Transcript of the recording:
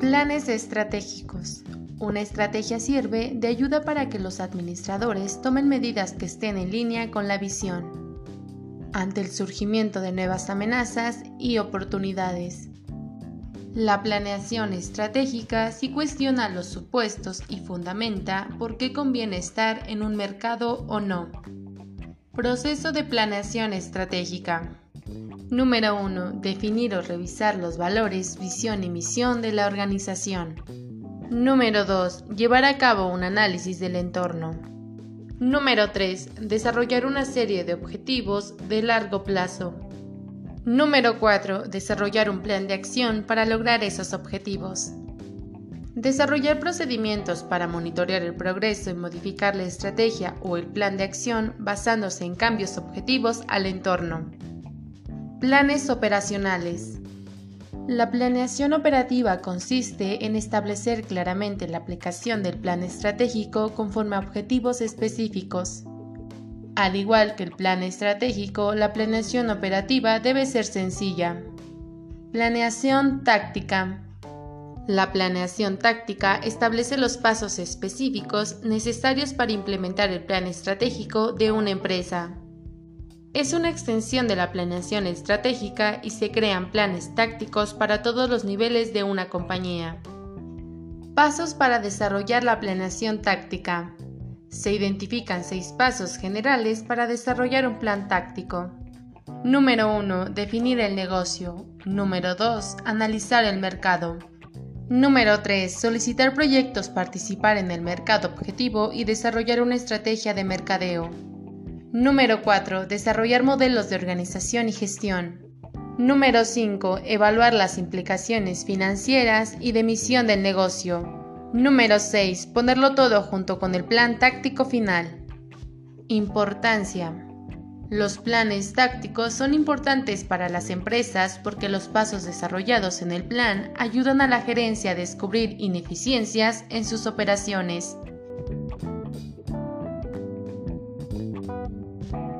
Planes estratégicos. Una estrategia sirve de ayuda para que los administradores tomen medidas que estén en línea con la visión ante el surgimiento de nuevas amenazas y oportunidades. La planeación estratégica sí cuestiona los supuestos y fundamenta por qué conviene estar en un mercado o no. Proceso de planeación estratégica. Número 1. Definir o revisar los valores, visión y misión de la organización. Número 2. Llevar a cabo un análisis del entorno. Número 3. Desarrollar una serie de objetivos de largo plazo. Número 4. Desarrollar un plan de acción para lograr esos objetivos. Desarrollar procedimientos para monitorear el progreso y modificar la estrategia o el plan de acción basándose en cambios objetivos al entorno. Planes operacionales. La planeación operativa consiste en establecer claramente la aplicación del plan estratégico conforme a objetivos específicos. Al igual que el plan estratégico, la planeación operativa debe ser sencilla. Planeación táctica. La planeación táctica establece los pasos específicos necesarios para implementar el plan estratégico de una empresa. Es una extensión de la planeación estratégica y se crean planes tácticos para todos los niveles de una compañía. Pasos para desarrollar la planeación táctica. Se identifican seis pasos generales para desarrollar un plan táctico. Número 1. Definir el negocio. Número 2. Analizar el mercado. Número 3. Solicitar proyectos, participar en el mercado objetivo y desarrollar una estrategia de mercadeo. Número 4. Desarrollar modelos de organización y gestión. Número 5. Evaluar las implicaciones financieras y de misión del negocio. Número 6. Ponerlo todo junto con el plan táctico final. Importancia. Los planes tácticos son importantes para las empresas porque los pasos desarrollados en el plan ayudan a la gerencia a descubrir ineficiencias en sus operaciones. Thank you.